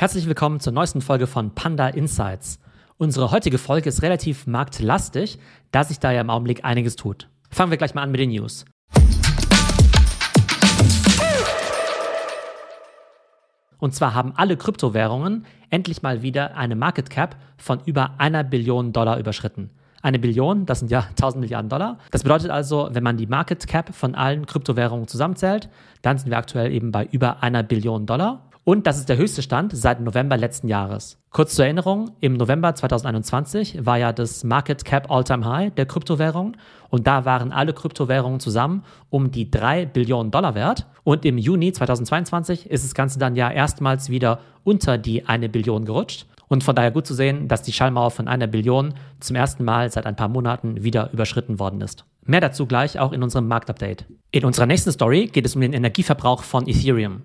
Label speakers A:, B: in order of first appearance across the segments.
A: Herzlich willkommen zur neuesten Folge von Panda Insights. Unsere heutige Folge ist relativ marktlastig, da sich da ja im Augenblick einiges tut. Fangen wir gleich mal an mit den News. Und zwar haben alle Kryptowährungen endlich mal wieder eine Market Cap von über einer Billion Dollar überschritten. Eine Billion, das sind ja 1000 Milliarden Dollar. Das bedeutet also, wenn man die Market Cap von allen Kryptowährungen zusammenzählt, dann sind wir aktuell eben bei über einer Billion Dollar. Und das ist der höchste Stand seit November letzten Jahres. Kurz zur Erinnerung, im November 2021 war ja das Market Cap All-Time High der Kryptowährung und da waren alle Kryptowährungen zusammen um die 3 Billionen Dollar wert. Und im Juni 2022 ist das Ganze dann ja erstmals wieder unter die 1 Billion gerutscht. Und von daher gut zu sehen, dass die Schallmauer von einer Billion zum ersten Mal seit ein paar Monaten wieder überschritten worden ist. Mehr dazu gleich auch in unserem Marktupdate. In unserer nächsten Story geht es um den Energieverbrauch von Ethereum.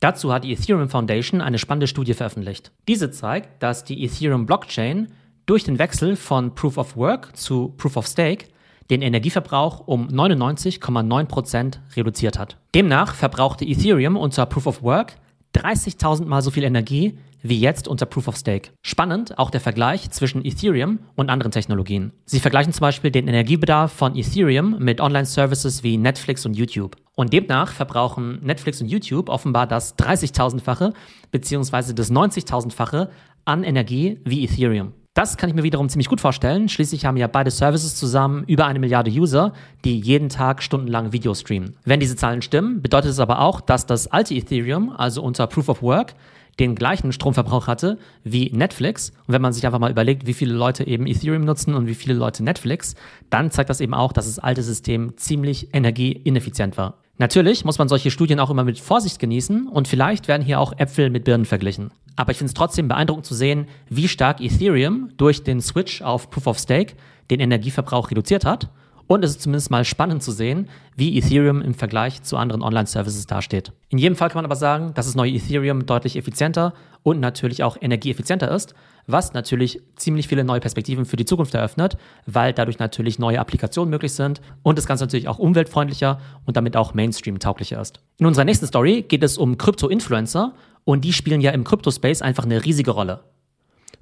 A: Dazu hat die Ethereum Foundation eine spannende Studie veröffentlicht. Diese zeigt, dass die Ethereum Blockchain durch den Wechsel von Proof of Work zu Proof of Stake den Energieverbrauch um 99,9% reduziert hat. Demnach verbrauchte Ethereum unter Proof of Work 30.000 mal so viel Energie wie jetzt unter Proof of Stake. Spannend auch der Vergleich zwischen Ethereum und anderen Technologien. Sie vergleichen zum Beispiel den Energiebedarf von Ethereum mit Online-Services wie Netflix und YouTube. Und demnach verbrauchen Netflix und YouTube offenbar das 30.000-fache bzw. das 90.000-fache an Energie wie Ethereum. Das kann ich mir wiederum ziemlich gut vorstellen. Schließlich haben ja beide Services zusammen über eine Milliarde User, die jeden Tag stundenlang Video streamen. Wenn diese Zahlen stimmen, bedeutet es aber auch, dass das alte Ethereum, also unter Proof of Work, den gleichen Stromverbrauch hatte wie Netflix. Und wenn man sich einfach mal überlegt, wie viele Leute eben Ethereum nutzen und wie viele Leute Netflix, dann zeigt das eben auch, dass das alte System ziemlich energieineffizient war. Natürlich muss man solche Studien auch immer mit Vorsicht genießen und vielleicht werden hier auch Äpfel mit Birnen verglichen. Aber ich finde es trotzdem beeindruckend zu sehen, wie stark Ethereum durch den Switch auf Proof of Stake den Energieverbrauch reduziert hat und es ist zumindest mal spannend zu sehen, wie Ethereum im Vergleich zu anderen Online-Services dasteht. In jedem Fall kann man aber sagen, dass das neue Ethereum deutlich effizienter und natürlich auch energieeffizienter ist, was natürlich ziemlich viele neue Perspektiven für die Zukunft eröffnet, weil dadurch natürlich neue Applikationen möglich sind und das Ganze natürlich auch umweltfreundlicher und damit auch Mainstream-tauglicher ist. In unserer nächsten Story geht es um Krypto-Influencer und die spielen ja im Krypto-Space einfach eine riesige Rolle.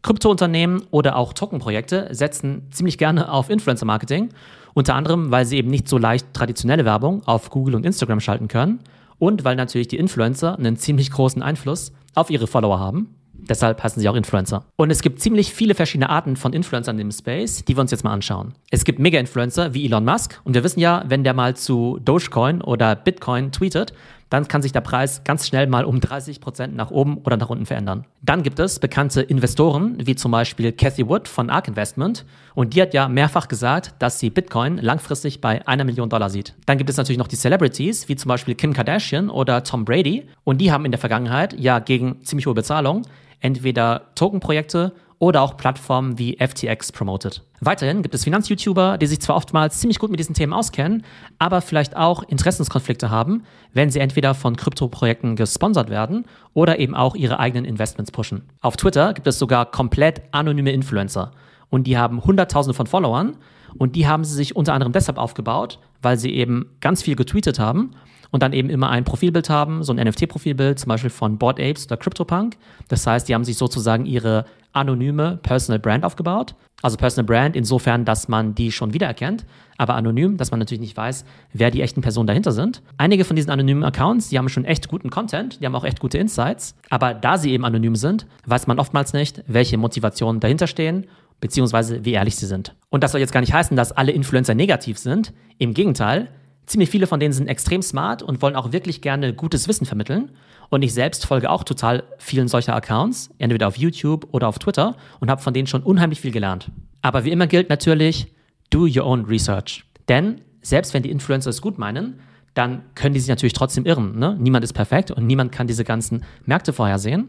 A: Kryptounternehmen oder auch Tokenprojekte setzen ziemlich gerne auf Influencer-Marketing, unter anderem, weil sie eben nicht so leicht traditionelle Werbung auf Google und Instagram schalten können und weil natürlich die Influencer einen ziemlich großen Einfluss auf ihre Follower haben. Deshalb heißen sie auch Influencer. Und es gibt ziemlich viele verschiedene Arten von Influencern im Space, die wir uns jetzt mal anschauen. Es gibt Mega-Influencer wie Elon Musk. Und wir wissen ja, wenn der mal zu Dogecoin oder Bitcoin tweetet, dann kann sich der Preis ganz schnell mal um 30 Prozent nach oben oder nach unten verändern. Dann gibt es bekannte Investoren, wie zum Beispiel Cathy Wood von ARK Investment. Und die hat ja mehrfach gesagt, dass sie Bitcoin langfristig bei einer Million Dollar sieht. Dann gibt es natürlich noch die Celebrities, wie zum Beispiel Kim Kardashian oder Tom Brady. Und die haben in der Vergangenheit ja gegen ziemlich hohe Bezahlung entweder Tokenprojekte oder auch Plattformen wie FTX promoted. Weiterhin gibt es Finanz-YouTuber, die sich zwar oftmals ziemlich gut mit diesen Themen auskennen, aber vielleicht auch Interessenskonflikte haben, wenn sie entweder von Kryptoprojekten gesponsert werden oder eben auch ihre eigenen Investments pushen. Auf Twitter gibt es sogar komplett anonyme Influencer und die haben Hunderttausende von Followern und die haben sie sich unter anderem deshalb aufgebaut, weil sie eben ganz viel getweetet haben und dann eben immer ein Profilbild haben, so ein NFT-Profilbild, zum Beispiel von Bored Apes oder CryptoPunk. Das heißt, die haben sich sozusagen ihre anonyme Personal Brand aufgebaut. Also Personal Brand insofern, dass man die schon wiedererkennt, aber anonym, dass man natürlich nicht weiß, wer die echten Personen dahinter sind. Einige von diesen anonymen Accounts, die haben schon echt guten Content, die haben auch echt gute Insights, aber da sie eben anonym sind, weiß man oftmals nicht, welche Motivationen dahinter stehen beziehungsweise wie ehrlich sie sind. Und das soll jetzt gar nicht heißen, dass alle Influencer negativ sind. Im Gegenteil, ziemlich viele von denen sind extrem smart und wollen auch wirklich gerne gutes Wissen vermitteln. Und ich selbst folge auch total vielen solcher Accounts, entweder auf YouTube oder auf Twitter und habe von denen schon unheimlich viel gelernt. Aber wie immer gilt natürlich, do your own research. Denn selbst wenn die Influencer es gut meinen, dann können die sich natürlich trotzdem irren. Ne? Niemand ist perfekt und niemand kann diese ganzen Märkte vorhersehen.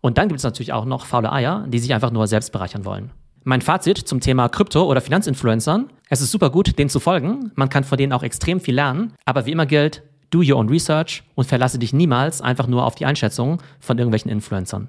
A: Und dann gibt es natürlich auch noch faule Eier, die sich einfach nur selbst bereichern wollen. Mein Fazit zum Thema Krypto- oder Finanzinfluencern. Es ist super gut, denen zu folgen. Man kann von denen auch extrem viel lernen. Aber wie immer gilt, do your own research und verlasse dich niemals einfach nur auf die Einschätzungen von irgendwelchen Influencern.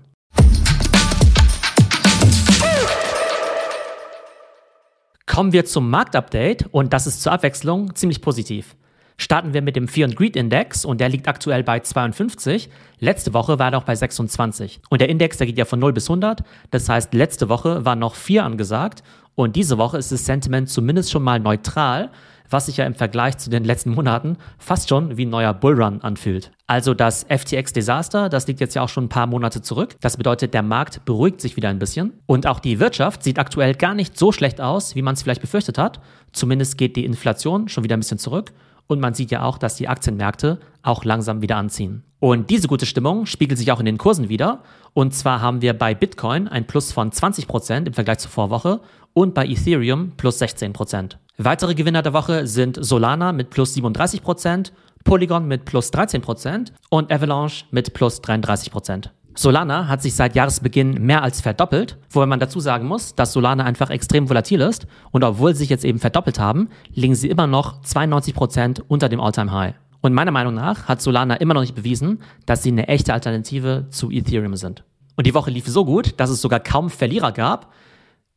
A: Kommen wir zum Marktupdate und das ist zur Abwechslung ziemlich positiv. Starten wir mit dem Fear and Greed Index und der liegt aktuell bei 52. Letzte Woche war er noch bei 26. Und der Index, der geht ja von 0 bis 100. Das heißt, letzte Woche war noch 4 angesagt und diese Woche ist das Sentiment zumindest schon mal neutral was sich ja im Vergleich zu den letzten Monaten fast schon wie ein neuer Bullrun anfühlt. Also das FTX-Desaster, das liegt jetzt ja auch schon ein paar Monate zurück. Das bedeutet, der Markt beruhigt sich wieder ein bisschen. Und auch die Wirtschaft sieht aktuell gar nicht so schlecht aus, wie man es vielleicht befürchtet hat. Zumindest geht die Inflation schon wieder ein bisschen zurück. Und man sieht ja auch, dass die Aktienmärkte auch langsam wieder anziehen. Und diese gute Stimmung spiegelt sich auch in den Kursen wieder. Und zwar haben wir bei Bitcoin ein Plus von 20% im Vergleich zur Vorwoche und bei Ethereum plus 16%. Weitere Gewinner der Woche sind Solana mit plus 37%, Polygon mit plus 13% und Avalanche mit plus 33%. Solana hat sich seit Jahresbeginn mehr als verdoppelt, wobei man dazu sagen muss, dass Solana einfach extrem volatil ist und obwohl sie sich jetzt eben verdoppelt haben, liegen sie immer noch 92% unter dem Alltime high Und meiner Meinung nach hat Solana immer noch nicht bewiesen, dass sie eine echte Alternative zu Ethereum sind. Und die Woche lief so gut, dass es sogar kaum Verlierer gab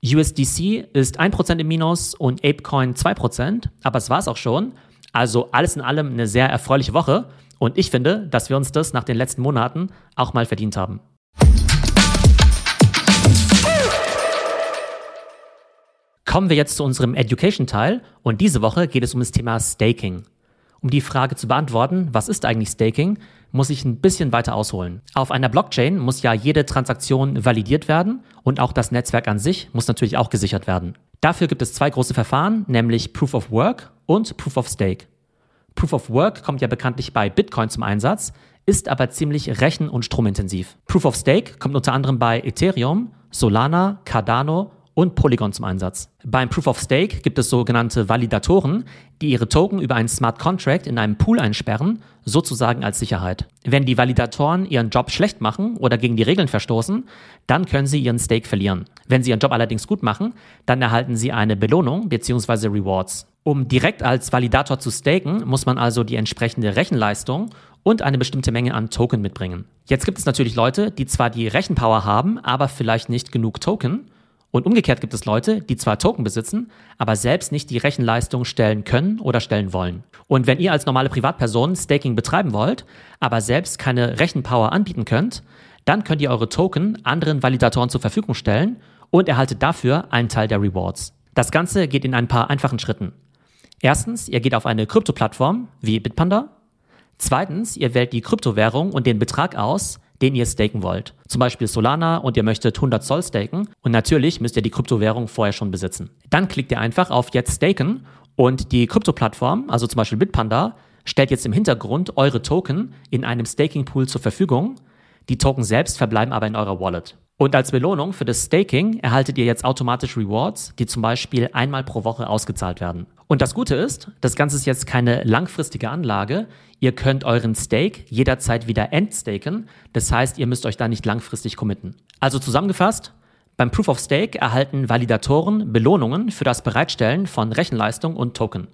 A: USDC ist 1% im Minus und ApeCoin 2%, aber es war es auch schon. Also alles in allem eine sehr erfreuliche Woche und ich finde, dass wir uns das nach den letzten Monaten auch mal verdient haben. Kommen wir jetzt zu unserem Education-Teil und diese Woche geht es um das Thema Staking. Um die Frage zu beantworten, was ist eigentlich Staking, muss ich ein bisschen weiter ausholen. Auf einer Blockchain muss ja jede Transaktion validiert werden und auch das Netzwerk an sich muss natürlich auch gesichert werden. Dafür gibt es zwei große Verfahren, nämlich Proof of Work und Proof of Stake. Proof of Work kommt ja bekanntlich bei Bitcoin zum Einsatz, ist aber ziemlich rechen- und stromintensiv. Proof of Stake kommt unter anderem bei Ethereum, Solana, Cardano und Polygon zum Einsatz. Beim Proof of Stake gibt es sogenannte Validatoren, die ihre Token über einen Smart Contract in einem Pool einsperren, sozusagen als Sicherheit. Wenn die Validatoren ihren Job schlecht machen oder gegen die Regeln verstoßen, dann können sie ihren Stake verlieren. Wenn sie ihren Job allerdings gut machen, dann erhalten sie eine Belohnung bzw. Rewards. Um direkt als Validator zu staken, muss man also die entsprechende Rechenleistung und eine bestimmte Menge an Token mitbringen. Jetzt gibt es natürlich Leute, die zwar die Rechenpower haben, aber vielleicht nicht genug Token und umgekehrt gibt es Leute, die zwar Token besitzen, aber selbst nicht die Rechenleistung stellen können oder stellen wollen. Und wenn ihr als normale Privatperson Staking betreiben wollt, aber selbst keine Rechenpower anbieten könnt, dann könnt ihr eure Token anderen Validatoren zur Verfügung stellen und erhaltet dafür einen Teil der Rewards. Das Ganze geht in ein paar einfachen Schritten. Erstens, ihr geht auf eine Krypto-Plattform wie Bitpanda. Zweitens, ihr wählt die Kryptowährung und den Betrag aus, den ihr staken wollt. Zum Beispiel Solana und ihr möchtet 100 Zoll staken und natürlich müsst ihr die Kryptowährung vorher schon besitzen. Dann klickt ihr einfach auf Jetzt staken und die Krypto-Plattform, also zum Beispiel Bitpanda, stellt jetzt im Hintergrund eure Token in einem Staking-Pool zur Verfügung. Die Token selbst verbleiben aber in eurer Wallet. Und als Belohnung für das Staking erhaltet ihr jetzt automatisch Rewards, die zum Beispiel einmal pro Woche ausgezahlt werden. Und das Gute ist, das Ganze ist jetzt keine langfristige Anlage. Ihr könnt euren Stake jederzeit wieder entstaken. Das heißt, ihr müsst euch da nicht langfristig committen. Also zusammengefasst, beim Proof of Stake erhalten Validatoren Belohnungen für das Bereitstellen von Rechenleistung und Token.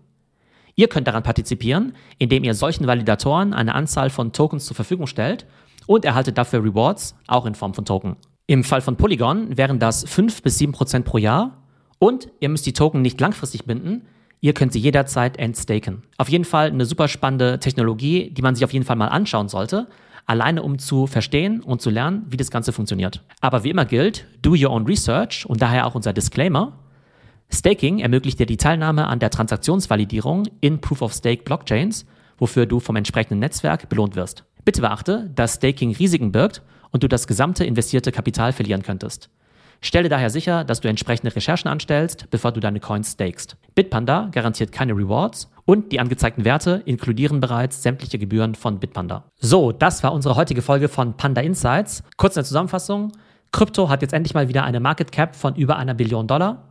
A: Ihr könnt daran partizipieren, indem ihr solchen Validatoren eine Anzahl von Tokens zur Verfügung stellt und erhaltet dafür Rewards, auch in Form von Token. Im Fall von Polygon wären das 5 bis 7 Prozent pro Jahr und ihr müsst die Token nicht langfristig binden, ihr könnt sie jederzeit entstaken. Auf jeden Fall eine super spannende Technologie, die man sich auf jeden Fall mal anschauen sollte, alleine um zu verstehen und zu lernen, wie das Ganze funktioniert. Aber wie immer gilt, do your own research und daher auch unser Disclaimer. Staking ermöglicht dir die Teilnahme an der Transaktionsvalidierung in Proof of Stake Blockchains, wofür du vom entsprechenden Netzwerk belohnt wirst. Bitte beachte, dass Staking Risiken birgt und du das gesamte investierte Kapital verlieren könntest. Stelle daher sicher, dass du entsprechende Recherchen anstellst, bevor du deine Coins stakest. Bitpanda garantiert keine Rewards und die angezeigten Werte inkludieren bereits sämtliche Gebühren von Bitpanda. So, das war unsere heutige Folge von Panda Insights. Kurz eine Zusammenfassung. Krypto hat jetzt endlich mal wieder eine Market Cap von über einer Billion Dollar.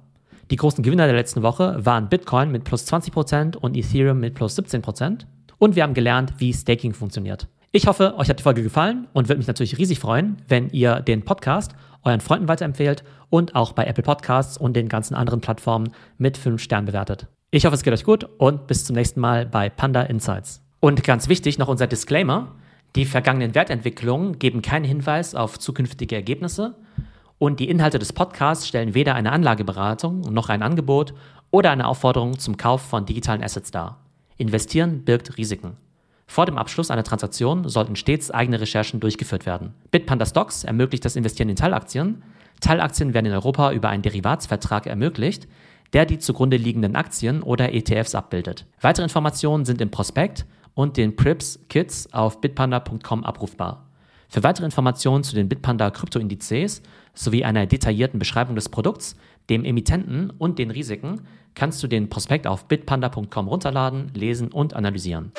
A: Die großen Gewinner der letzten Woche waren Bitcoin mit plus 20% und Ethereum mit plus 17%. Und wir haben gelernt, wie Staking funktioniert. Ich hoffe, euch hat die Folge gefallen und würde mich natürlich riesig freuen, wenn ihr den Podcast euren Freunden weiterempfehlt und auch bei Apple Podcasts und den ganzen anderen Plattformen mit 5 Sternen bewertet. Ich hoffe, es geht euch gut und bis zum nächsten Mal bei Panda Insights. Und ganz wichtig noch unser Disclaimer. Die vergangenen Wertentwicklungen geben keinen Hinweis auf zukünftige Ergebnisse und die Inhalte des Podcasts stellen weder eine Anlageberatung noch ein Angebot oder eine Aufforderung zum Kauf von digitalen Assets dar. Investieren birgt Risiken. Vor dem Abschluss einer Transaktion sollten stets eigene Recherchen durchgeführt werden. Bitpanda Stocks ermöglicht das Investieren in Teilaktien. Teilaktien werden in Europa über einen Derivatsvertrag ermöglicht, der die zugrunde liegenden Aktien oder ETFs abbildet. Weitere Informationen sind im Prospekt und den Prips Kits auf bitpanda.com abrufbar. Für weitere Informationen zu den Bitpanda Kryptoindizes sowie einer detaillierten Beschreibung des Produkts, dem Emittenten und den Risiken kannst du den Prospekt auf bitpanda.com runterladen, lesen und analysieren.